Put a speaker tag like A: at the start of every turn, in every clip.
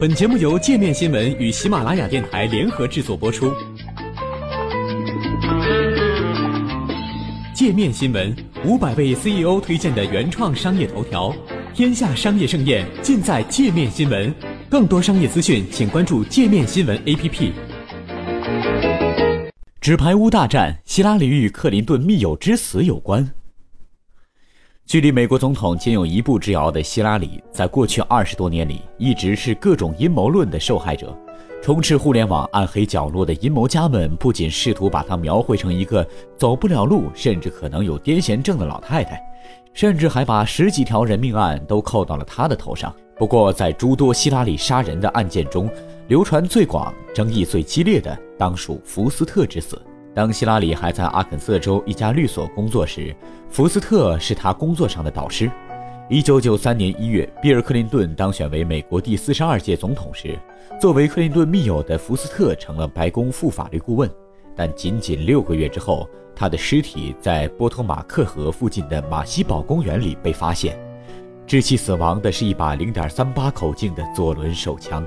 A: 本节目由界面新闻与喜马拉雅电台联合制作播出。界面新闻五百位 CEO 推荐的原创商业头条，天下商业盛宴尽在界面新闻。更多商业资讯，请关注界面新闻 APP。纸牌屋大战，希拉里与克林顿密友之死有关。距离美国总统仅有一步之遥的希拉里，在过去二十多年里，一直是各种阴谋论的受害者。充斥互联网暗黑角落的阴谋家们，不仅试图把她描绘成一个走不了路，甚至可能有癫痫症的老太太，甚至还把十几条人命案都扣到了她的头上。不过，在诸多希拉里杀人的案件中，流传最广、争议最激烈的，当属福斯特之死。当希拉里还在阿肯色州一家律所工作时，福斯特是他工作上的导师。一九九三年一月，比尔·克林顿当选为美国第四十二届总统时，作为克林顿密友的福斯特成了白宫副法律顾问。但仅仅六个月之后，他的尸体在波托马克河附近的马西堡公园里被发现，致其死亡的是一把零点三八口径的左轮手枪。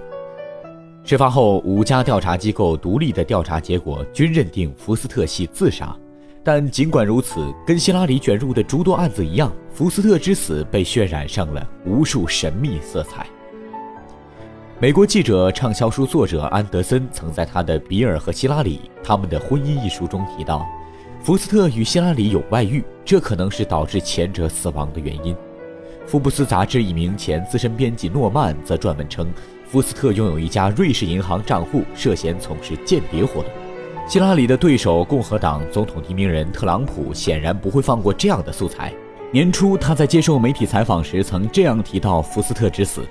A: 事发后，五家调查机构独立的调查结果均认定福斯特系自杀。但尽管如此，跟希拉里卷入的诸多案子一样，福斯特之死被渲染上了无数神秘色彩。美国记者、畅销书作者安德森曾在他的《比尔和希拉里：他们的婚姻》一书中提到，福斯特与希拉里有外遇，这可能是导致前者死亡的原因。福布斯杂志一名前资深编辑诺曼则撰文称。福斯特拥有一家瑞士银行账户，涉嫌从事间谍活动。希拉里的对手共和党总统提名人特朗普显然不会放过这样的素材。年初，他在接受媒体采访时曾这样提到福斯特之死：“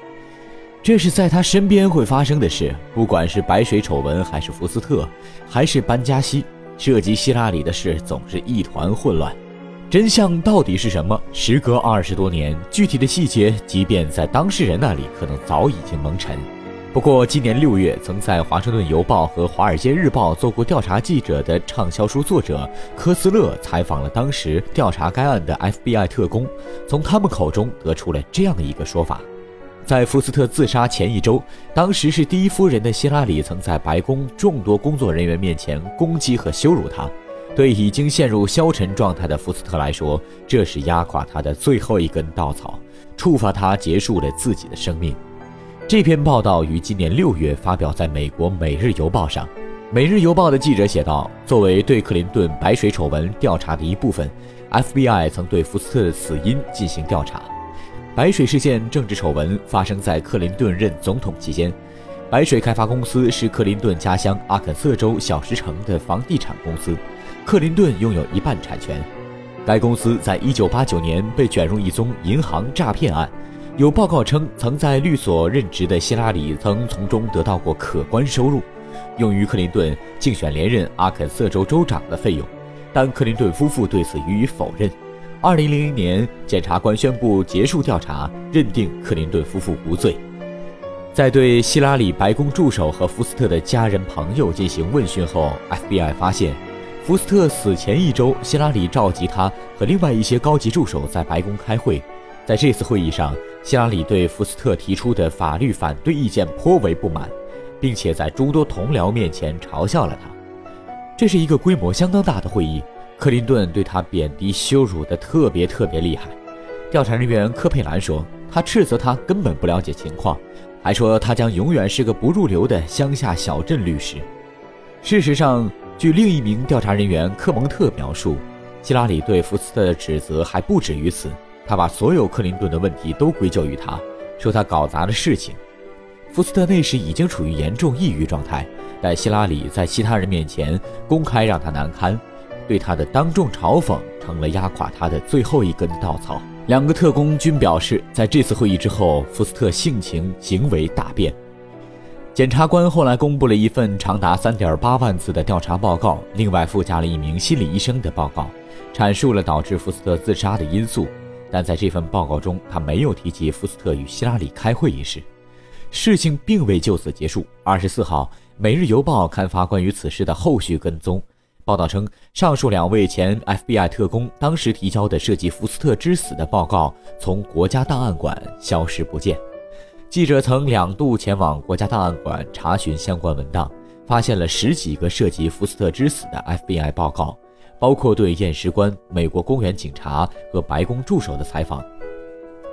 A: 这是在他身边会发生的事，不管是白水丑闻，还是福斯特，还是班加西，涉及希拉里的事总是一团混乱。真相到底是什么？时隔二十多年，具体的细节，即便在当事人那里，可能早已经蒙尘。”不过，今年六月，曾在《华盛顿邮报》和《华尔街日报》做过调查记者的畅销书作者科斯勒采访了当时调查该案的 FBI 特工，从他们口中得出了这样的一个说法：在福斯特自杀前一周，当时是第一夫人的希拉里曾在白宫众多工作人员面前攻击和羞辱他。对已经陷入消沉状态的福斯特来说，这是压垮他的最后一根稻草，触发他结束了自己的生命。这篇报道于今年六月发表在美国《每日邮报》上。《每日邮报》的记者写道：“作为对克林顿白水丑闻调查的一部分，FBI 曾对福斯特的死因进行调查。白水事件政治丑闻发生在克林顿任总统期间。白水开发公司是克林顿家乡阿肯色州小石城的房地产公司，克林顿拥有一半产权。该公司在1989年被卷入一宗银行诈骗案。”有报告称，曾在律所任职的希拉里曾从中得到过可观收入，用于克林顿竞选连任阿肯色州州长的费用，但克林顿夫妇对此予以否认。二零零零年，检察官宣布结束调查，认定克林顿夫妇无罪。在对希拉里白宫助手和福斯特的家人朋友进行问讯后，FBI 发现，福斯特死前一周，希拉里召集他和另外一些高级助手在白宫开会，在这次会议上。希拉里对福斯特提出的法律反对意见颇为不满，并且在诸多同僚面前嘲笑了他。这是一个规模相当大的会议，克林顿对他贬低羞辱的特别特别厉害。调查人员科佩兰说，他斥责他根本不了解情况，还说他将永远是个不入流的乡下小镇律师。事实上，据另一名调查人员科蒙特描述，希拉里对福斯特的指责还不止于此。他把所有克林顿的问题都归咎于他，说他搞砸了事情。福斯特那时已经处于严重抑郁状态，但希拉里在其他人面前公开让他难堪，对他的当众嘲讽成了压垮他的最后一根稻草。两个特工均表示，在这次会议之后，福斯特性情行为大变。检察官后来公布了一份长达三点八万字的调查报告，另外附加了一名心理医生的报告，阐述了导致福斯特自杀的因素。但在这份报告中，他没有提及福斯特与希拉里开会一事。事情并未就此结束。二十四号，《每日邮报》刊发关于此事的后续跟踪报道称，上述两位前 FBI 特工当时提交的涉及福斯特之死的报告从国家档案馆消失不见。记者曾两度前往国家档案馆查询相关文档，发现了十几个涉及福斯特之死的 FBI 报告，包括对验尸官、美国公园警察和白宫助手的采访。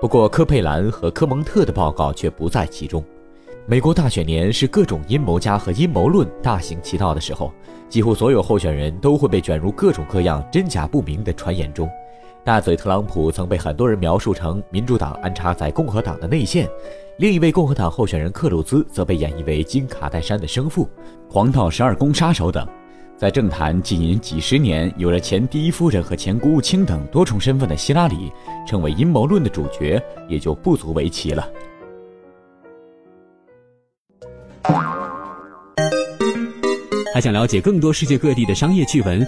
A: 不过，科佩兰和科蒙特的报告却不在其中。美国大选年是各种阴谋家和阴谋论大行其道的时候，几乎所有候选人都会被卷入各种各样真假不明的传言中。大嘴特朗普曾被很多人描述成民主党安插在共和党的内线，另一位共和党候选人克鲁兹则被演绎为金卡戴珊的生父、黄道十二宫杀手等。在政坛经营几十年、有着前第一夫人和前国务卿等多重身份的希拉里，成为阴谋论的主角也就不足为奇了。
B: 还想了解更多世界各地的商业趣闻，